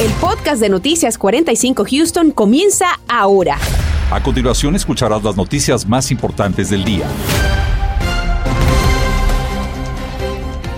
El podcast de Noticias 45 Houston comienza ahora. A continuación escucharás las noticias más importantes del día.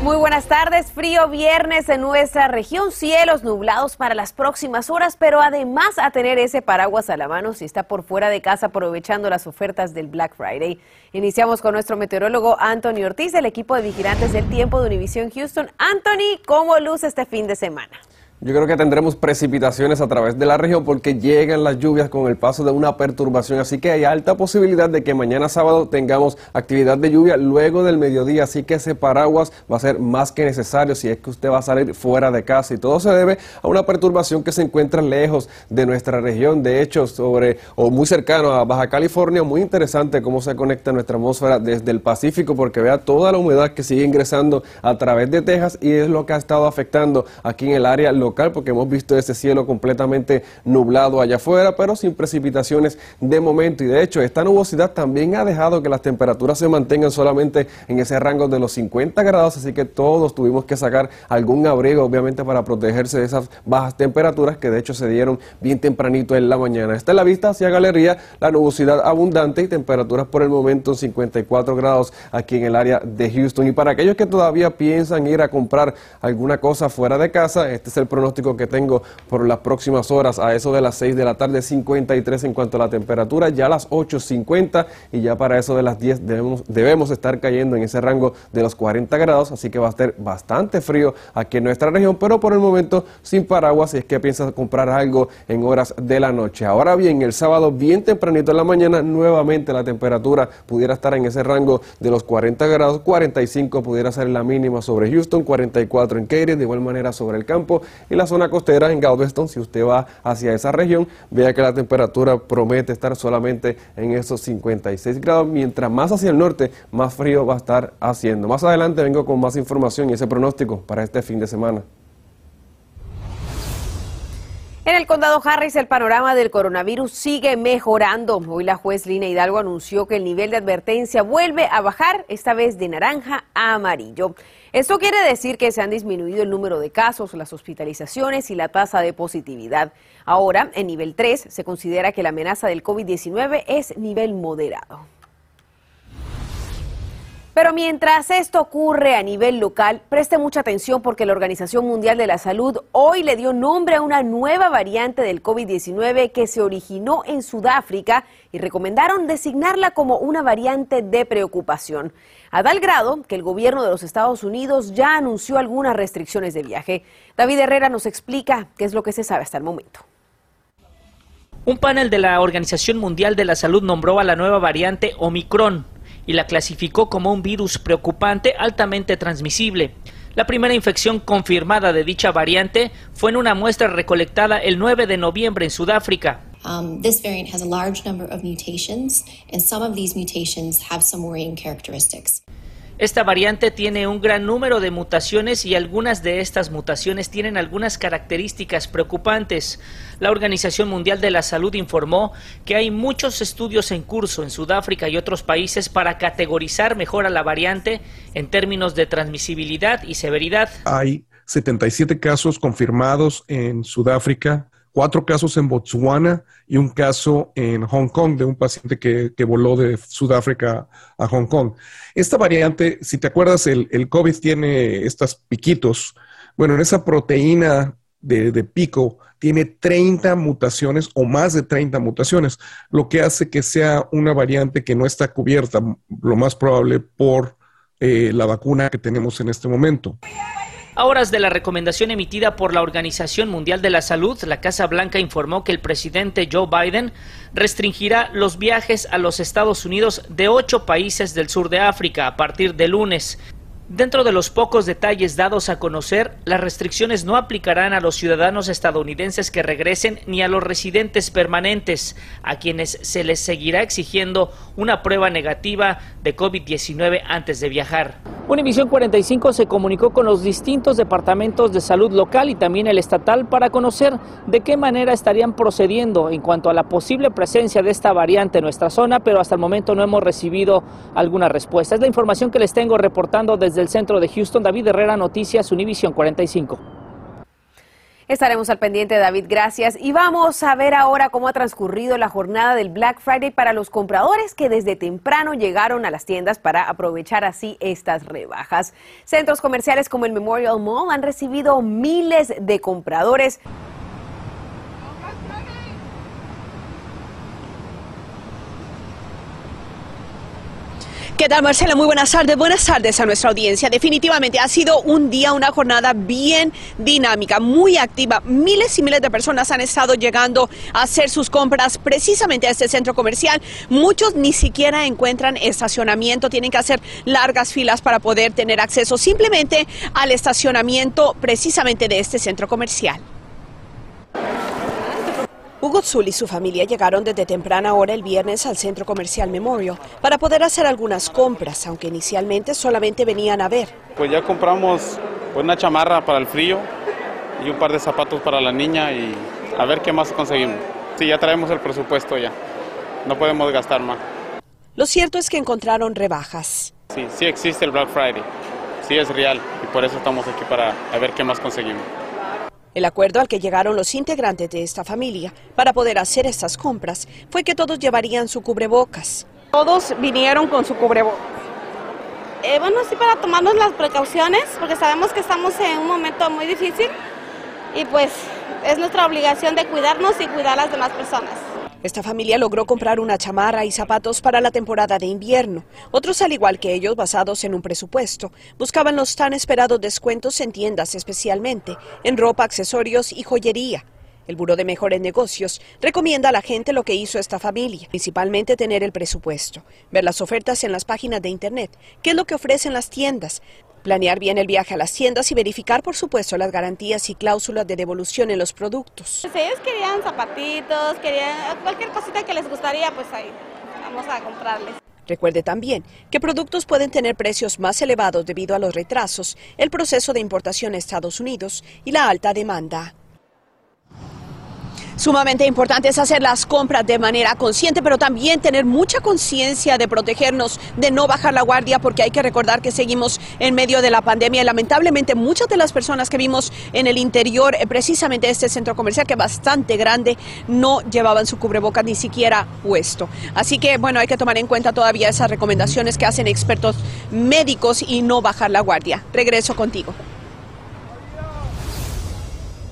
Muy buenas tardes, frío viernes en nuestra región, cielos nublados para las próximas horas, pero además a tener ese paraguas a la mano si está por fuera de casa aprovechando las ofertas del Black Friday. Iniciamos con nuestro meteorólogo Anthony Ortiz del equipo de vigilantes del tiempo de Univision Houston. Anthony, ¿cómo luce este fin de semana? Yo creo que tendremos precipitaciones a través de la región porque llegan las lluvias con el paso de una perturbación, así que hay alta posibilidad de que mañana sábado tengamos actividad de lluvia luego del mediodía, así que ese paraguas va a ser más que necesario si es que usted va a salir fuera de casa. Y todo se debe a una perturbación que se encuentra lejos de nuestra región, de hecho sobre o muy cercano a Baja California, muy interesante cómo se conecta nuestra atmósfera desde el Pacífico porque vea toda la humedad que sigue ingresando a través de Texas y es lo que ha estado afectando aquí en el área local porque hemos visto ese cielo completamente nublado allá afuera, pero sin precipitaciones de momento. Y de hecho, esta nubosidad también ha dejado que las temperaturas se mantengan solamente en ese rango de los 50 grados, así que todos tuvimos que sacar algún abrigo, obviamente, para protegerse de esas bajas temperaturas que de hecho se dieron bien tempranito en la mañana. Esta es la vista hacia Galería, la nubosidad abundante y temperaturas por el momento en 54 grados aquí en el área de Houston. Y para aquellos que todavía piensan ir a comprar alguna cosa fuera de casa, este es el pronóstico que tengo por las próximas horas a eso de las 6 de la tarde, 53 en cuanto a la temperatura, ya a las 8.50 y ya para eso de las 10 debemos, estar cayendo en ese rango de los 40 grados, así que va a estar bastante frío aquí en nuestra región, pero por el momento sin paraguas si es que piensas comprar algo en horas de la noche. Ahora bien, el sábado bien tempranito en la mañana, nuevamente la temperatura pudiera estar en ese rango de los 40 grados, 45 pudiera ser la mínima sobre Houston, 44 en Katy, de igual manera sobre el campo y la zona costera en Galveston, si usted va hacia esa región, vea que la temperatura promete estar solamente en esos 56 grados, mientras más hacia el norte, más frío va a estar haciendo. Más adelante vengo con más información y ese pronóstico para este fin de semana. En el condado Harris, el panorama del coronavirus sigue mejorando. Hoy la juez Lina Hidalgo anunció que el nivel de advertencia vuelve a bajar, esta vez de naranja a amarillo. Esto quiere decir que se han disminuido el número de casos, las hospitalizaciones y la tasa de positividad. Ahora, en nivel 3, se considera que la amenaza del COVID-19 es nivel moderado. Pero mientras esto ocurre a nivel local, preste mucha atención porque la Organización Mundial de la Salud hoy le dio nombre a una nueva variante del COVID-19 que se originó en Sudáfrica y recomendaron designarla como una variante de preocupación, a tal grado que el gobierno de los Estados Unidos ya anunció algunas restricciones de viaje. David Herrera nos explica qué es lo que se sabe hasta el momento. Un panel de la Organización Mundial de la Salud nombró a la nueva variante Omicron y la clasificó como un virus preocupante altamente transmisible. La primera infección confirmada de dicha variante fue en una muestra recolectada el 9 de noviembre en Sudáfrica. Um, this variant has a large number of mutations, and some of these mutations have some worrying characteristics. Esta variante tiene un gran número de mutaciones y algunas de estas mutaciones tienen algunas características preocupantes. La Organización Mundial de la Salud informó que hay muchos estudios en curso en Sudáfrica y otros países para categorizar mejor a la variante en términos de transmisibilidad y severidad. Hay 77 casos confirmados en Sudáfrica, cuatro casos en Botswana y un caso en Hong Kong de un paciente que, voló de Sudáfrica a Hong Kong. Esta variante, si te acuerdas, el, el COVID tiene estos piquitos. Bueno, en esa proteína de, de, pico tiene 30 mutaciones o más de 30 mutaciones, lo que hace que sea una variante que no está cubierta, lo más probable, por eh, la vacuna que tenemos en este momento. A horas de la recomendación emitida por la Organización Mundial de la Salud, la Casa Blanca informó que el presidente Joe Biden restringirá los viajes a los Estados Unidos de ocho países del sur de África a partir de lunes. Dentro de los pocos detalles dados a conocer, las restricciones no aplicarán a los ciudadanos estadounidenses que regresen ni a los residentes permanentes, a quienes se les seguirá exigiendo una prueba negativa de COVID-19 antes de viajar. Univisión 45 se comunicó con los distintos departamentos de salud local y también el estatal para conocer de qué manera estarían procediendo en cuanto a la posible presencia de esta variante en nuestra zona, pero hasta el momento no hemos recibido alguna respuesta. Es la información que les tengo reportando desde del centro de Houston, David Herrera, Noticias Univision 45. Estaremos al pendiente, David, gracias. Y vamos a ver ahora cómo ha transcurrido la jornada del Black Friday para los compradores que desde temprano llegaron a las tiendas para aprovechar así estas rebajas. Centros comerciales como el Memorial Mall han recibido miles de compradores. ¿Qué tal, Marcela? Muy buenas tardes. Buenas tardes a nuestra audiencia. Definitivamente ha sido un día, una jornada bien dinámica, muy activa. Miles y miles de personas han estado llegando a hacer sus compras precisamente a este centro comercial. Muchos ni siquiera encuentran estacionamiento, tienen que hacer largas filas para poder tener acceso simplemente al estacionamiento precisamente de este centro comercial. Hugo Zul y su familia llegaron desde temprana hora el viernes al centro comercial Memorial para poder hacer algunas compras, aunque inicialmente solamente venían a ver. Pues ya compramos una chamarra para el frío y un par de zapatos para la niña y a ver qué más conseguimos. Sí, ya traemos el presupuesto ya. No podemos gastar más. Lo cierto es que encontraron rebajas. Sí, sí existe el Black Friday. Sí es real y por eso estamos aquí para ver qué más conseguimos. El acuerdo al que llegaron los integrantes de esta familia para poder hacer estas compras fue que todos llevarían su cubrebocas. Todos vinieron con su cubrebocas. Eh, bueno, sí, para tomarnos las precauciones, porque sabemos que estamos en un momento muy difícil y pues es nuestra obligación de cuidarnos y cuidar a las demás personas. Esta familia logró comprar una chamarra y zapatos para la temporada de invierno. Otros, al igual que ellos, basados en un presupuesto, buscaban los tan esperados descuentos en tiendas, especialmente en ropa, accesorios y joyería. El Buró de Mejores Negocios recomienda a la gente lo que hizo esta familia, principalmente tener el presupuesto, ver las ofertas en las páginas de Internet, qué es lo que ofrecen las tiendas, Planear bien el viaje a las tiendas y verificar, por supuesto, las garantías y cláusulas de devolución en los productos. Ellos querían zapatitos, querían cualquier cosita que les gustaría, pues ahí vamos a comprarles. Recuerde también que productos pueden tener precios más elevados debido a los retrasos, el proceso de importación a Estados Unidos y la alta demanda. Sumamente importante es hacer las compras de manera consciente, pero también tener mucha conciencia de protegernos, de no bajar la guardia, porque hay que recordar que seguimos en medio de la pandemia lamentablemente muchas de las personas que vimos en el interior, eh, precisamente este centro comercial, que es bastante grande, no llevaban su cubrebocas ni siquiera puesto. Así que, bueno, hay que tomar en cuenta todavía esas recomendaciones que hacen expertos médicos y no bajar la guardia. Regreso contigo.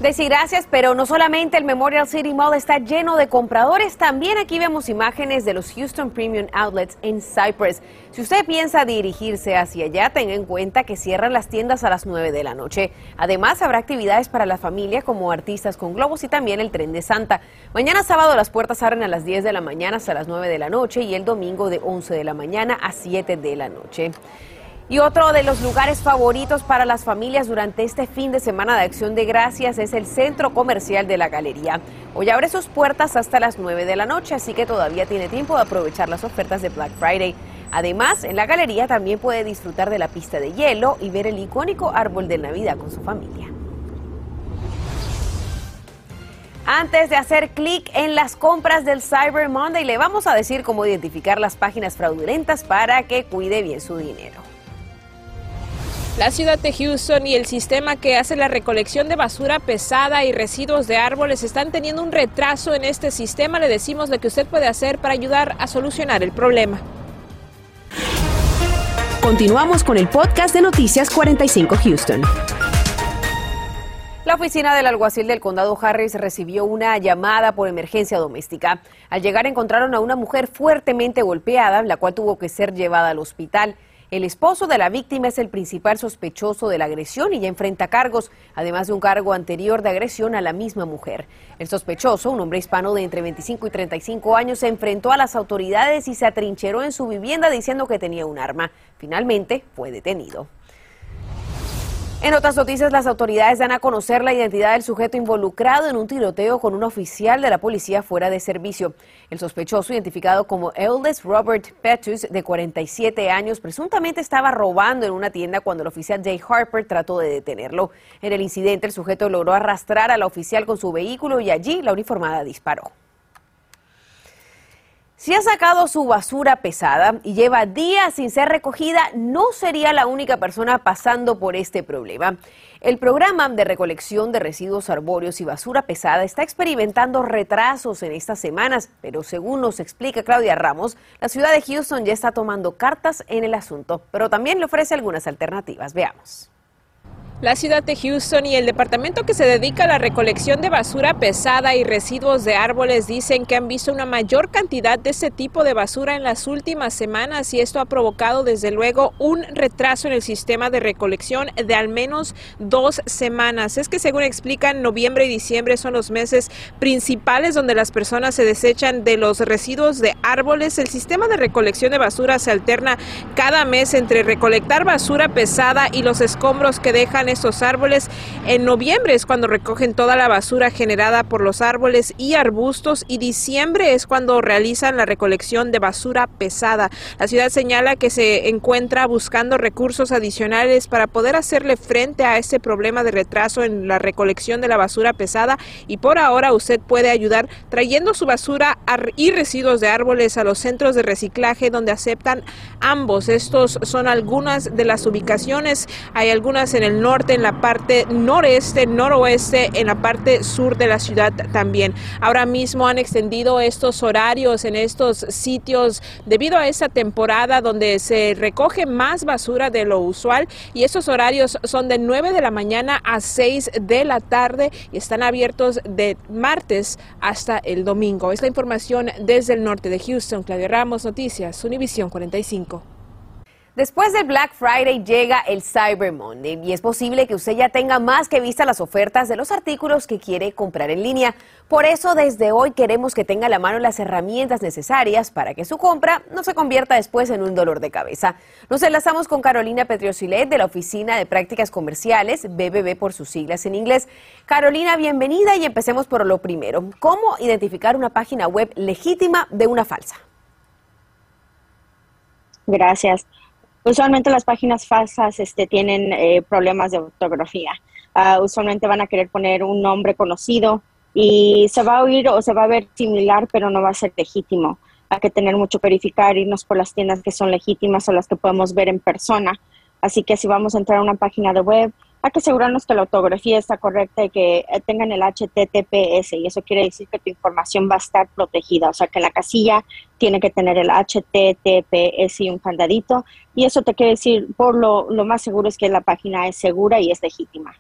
Desi, gracias, pero no solamente el Memorial City Mall está lleno de compradores, también aquí vemos imágenes de los Houston Premium Outlets en Cypress. Si usted piensa dirigirse hacia allá, tenga en cuenta que cierran las tiendas a las 9 de la noche. Además, habrá actividades para la familia como artistas con globos y también el tren de Santa. Mañana sábado las puertas abren a las 10 de la mañana hasta las 9 de la noche y el domingo de 11 de la mañana a 7 de la noche. Y otro de los lugares favoritos para las familias durante este fin de semana de Acción de Gracias es el Centro Comercial de la Galería. Hoy abre sus puertas hasta las 9 de la noche, así que todavía tiene tiempo de aprovechar las ofertas de Black Friday. Además, en la galería también puede disfrutar de la pista de hielo y ver el icónico árbol de Navidad con su familia. Antes de hacer clic en las compras del Cyber Monday, le vamos a decir cómo identificar las páginas fraudulentas para que cuide bien su dinero. La ciudad de Houston y el sistema que hace la recolección de basura pesada y residuos de árboles están teniendo un retraso en este sistema. Le decimos lo que usted puede hacer para ayudar a solucionar el problema. Continuamos con el podcast de Noticias 45 Houston. La oficina del alguacil del condado Harris recibió una llamada por emergencia doméstica. Al llegar encontraron a una mujer fuertemente golpeada, la cual tuvo que ser llevada al hospital. El esposo de la víctima es el principal sospechoso de la agresión y ya enfrenta cargos, además de un cargo anterior de agresión a la misma mujer. El sospechoso, un hombre hispano de entre 25 y 35 años, se enfrentó a las autoridades y se atrincheró en su vivienda diciendo que tenía un arma. Finalmente fue detenido. En otras noticias, las autoridades dan a conocer la identidad del sujeto involucrado en un tiroteo con un oficial de la policía fuera de servicio. El sospechoso, identificado como Eldest Robert Petus, de 47 años, presuntamente estaba robando en una tienda cuando el oficial Jay Harper trató de detenerlo. En el incidente, el sujeto logró arrastrar a la oficial con su vehículo y allí la uniformada disparó. Si ha sacado su basura pesada y lleva días sin ser recogida, no sería la única persona pasando por este problema. El programa de recolección de residuos arbóreos y basura pesada está experimentando retrasos en estas semanas, pero según nos explica Claudia Ramos, la ciudad de Houston ya está tomando cartas en el asunto, pero también le ofrece algunas alternativas. Veamos. La ciudad de Houston y el departamento que se dedica a la recolección de basura pesada y residuos de árboles dicen que han visto una mayor cantidad de ese tipo de basura en las últimas semanas y esto ha provocado desde luego un retraso en el sistema de recolección de al menos dos semanas. Es que según explican, noviembre y diciembre son los meses principales donde las personas se desechan de los residuos de árboles. El sistema de recolección de basura se alterna cada mes entre recolectar basura pesada y los escombros que dejan estos árboles. En noviembre es cuando recogen toda la basura generada por los árboles y arbustos y diciembre es cuando realizan la recolección de basura pesada. La ciudad señala que se encuentra buscando recursos adicionales para poder hacerle frente a este problema de retraso en la recolección de la basura pesada y por ahora usted puede ayudar trayendo su basura y residuos de árboles a los centros de reciclaje donde aceptan ambos. Estos son algunas de las ubicaciones. Hay algunas en el norte en la parte noreste, noroeste, en la parte sur de la ciudad también. Ahora mismo han extendido estos horarios en estos sitios debido a esta temporada donde se recoge más basura de lo usual y estos horarios son de 9 de la mañana a 6 de la tarde y están abiertos de martes hasta el domingo. Esta información desde el norte de Houston. Claudia Ramos, Noticias, Univisión 45. Después del Black Friday llega el Cyber Monday y es posible que usted ya tenga más que vista las ofertas de los artículos que quiere comprar en línea. Por eso desde hoy queremos que tenga a la mano las herramientas necesarias para que su compra no se convierta después en un dolor de cabeza. Nos enlazamos con Carolina Petriosilet de la Oficina de Prácticas Comerciales, BBB por sus siglas en inglés. Carolina, bienvenida y empecemos por lo primero. ¿Cómo identificar una página web legítima de una falsa? Gracias. Usualmente las páginas falsas este, tienen eh, problemas de ortografía. Ah, usualmente van a querer poner un nombre conocido y se va a oír o se va a ver similar, pero no va a ser legítimo. Hay que tener mucho verificar, irnos por las tiendas que son legítimas o las que podemos ver en persona. Así que si vamos a entrar a una página de web, hay que asegurarnos que la ortografía está correcta y que eh, tengan el HTTPS y eso quiere decir que tu información va a estar protegida, o sea que la casilla tiene que tener el HTTPS y un candadito y eso te quiere decir, por lo, lo más seguro es que la página es segura y es legítima.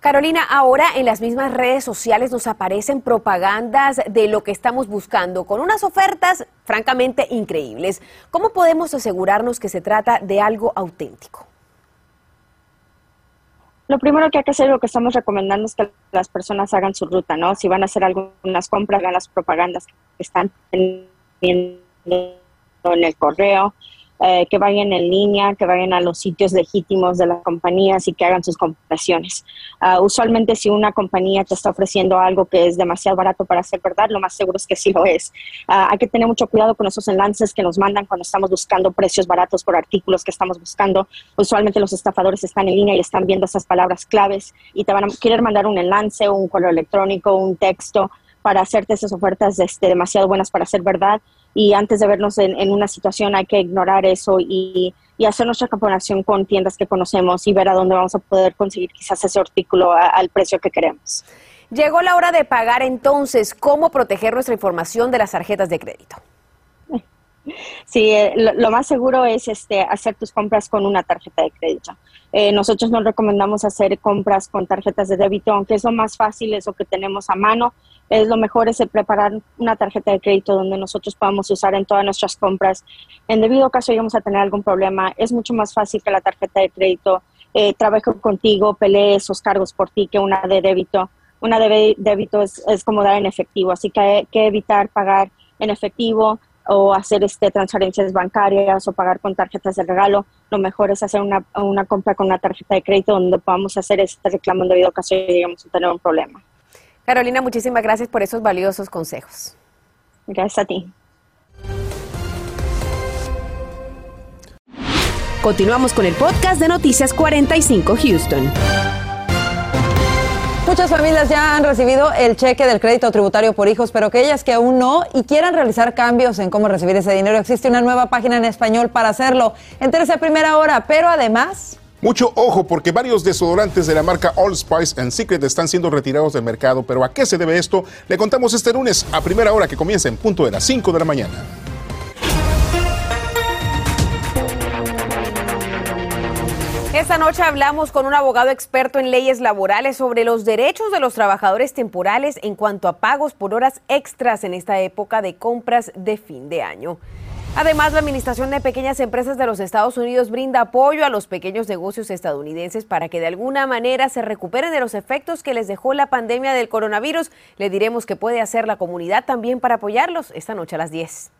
Carolina, ahora en las mismas redes sociales nos aparecen propagandas de lo que estamos buscando, con unas ofertas francamente increíbles. ¿Cómo podemos asegurarnos que se trata de algo auténtico? Lo primero que hay que hacer, lo que estamos recomendando es que las personas hagan su ruta, ¿no? Si van a hacer algunas compras, hagan las propagandas que están teniendo en el correo, eh, que vayan en línea, que vayan a los sitios legítimos de las compañías y que hagan sus compraciones. Ah, usualmente si una compañía te está ofreciendo algo que es demasiado barato para ser verdad, lo más seguro es que sí lo es. Ah, hay que tener mucho cuidado con esos enlaces que nos mandan cuando estamos buscando precios baratos por artículos que estamos buscando. Usualmente los estafadores están en línea y están viendo esas palabras claves y te van a querer mandar un enlace, un correo electrónico, un texto para hacerte esas ofertas este, demasiado buenas para ser verdad y antes de vernos en, una situación hay que ignorar eso y, hacer nuestra comparación con tiendas que conocemos y ver a dónde vamos a poder conseguir quizás ese artículo al precio que queremos. Llegó la hora de pagar entonces. ¿Cómo proteger nuestra información de las tarjetas de crédito? Sí, eh, lo, más seguro es este, hacer tus compras con una tarjeta de crédito. Eh, nosotros no recomendamos hacer compras con tarjetas de débito, aunque es lo más fácil, es lo que tenemos a mano. Es lo mejor es preparar una tarjeta de crédito donde nosotros podamos usar en todas nuestras compras. En debido caso lleguemos a tener algún problema, es mucho más fácil que la tarjeta de crédito eh, trabaje contigo, pelee esos cargos por ti que una de débito. Una de débito es, es como dar en efectivo, así que hay que evitar pagar en efectivo o hacer este, transferencias bancarias o pagar con tarjetas de regalo, lo mejor es hacer una, una compra con una tarjeta de crédito donde podamos hacer este reclamo en debido caso y digamos tener un problema. Carolina, muchísimas gracias por esos valiosos consejos. Gracias a ti. Continuamos con el podcast de Noticias 45 Houston. Muchas familias ya han recibido el cheque del crédito tributario por hijos, pero aquellas que aún no y quieran realizar cambios en cómo recibir ese dinero, existe una nueva página en español para hacerlo. Entérese a primera hora, pero además... Mucho ojo porque varios desodorantes de la marca All Spice and Secret están siendo retirados del mercado, pero ¿a qué se debe esto? Le contamos este lunes a primera hora que comienza en punto de las 5 de la mañana. Esta noche hablamos con un abogado experto en leyes laborales sobre los derechos de los trabajadores temporales en cuanto a pagos por horas extras en esta época de compras de fin de año. Además, la Administración de Pequeñas Empresas de los Estados Unidos brinda apoyo a los pequeños negocios estadounidenses para que de alguna manera se recuperen de los efectos que les dejó la pandemia del coronavirus. Le diremos que puede hacer la comunidad también para apoyarlos esta noche a las 10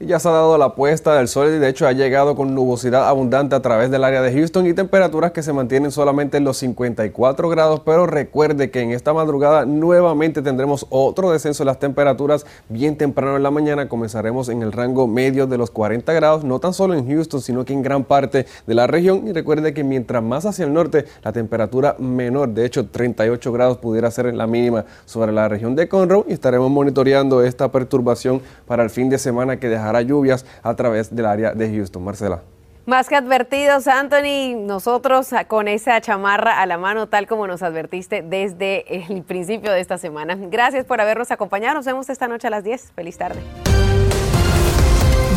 ya se ha dado la puesta del sol y de hecho ha llegado con nubosidad abundante a través del área de Houston y temperaturas que se mantienen solamente en los 54 grados, pero recuerde que en esta madrugada nuevamente tendremos otro descenso de las temperaturas. Bien temprano en la mañana, comenzaremos en el rango medio de los 40 grados, no tan solo en Houston, sino que en gran parte de la región. Y recuerde que mientras más hacia el norte la temperatura menor, de hecho 38 grados pudiera ser la mínima sobre la región de Conroe. Y estaremos monitoreando esta perturbación para el fin de semana que dejará lluvias a través del área de Houston. Marcela. Más que advertidos, Anthony, nosotros con esa chamarra a la mano, tal como nos advertiste desde el principio de esta semana. Gracias por habernos acompañado. Nos vemos esta noche a las 10. Feliz tarde.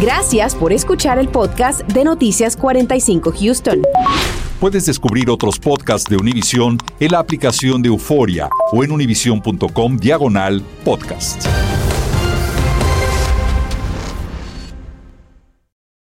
Gracias por escuchar el podcast de Noticias 45 Houston. Puedes descubrir otros podcasts de Univision en la aplicación de Euforia o en univision.com diagonal podcast.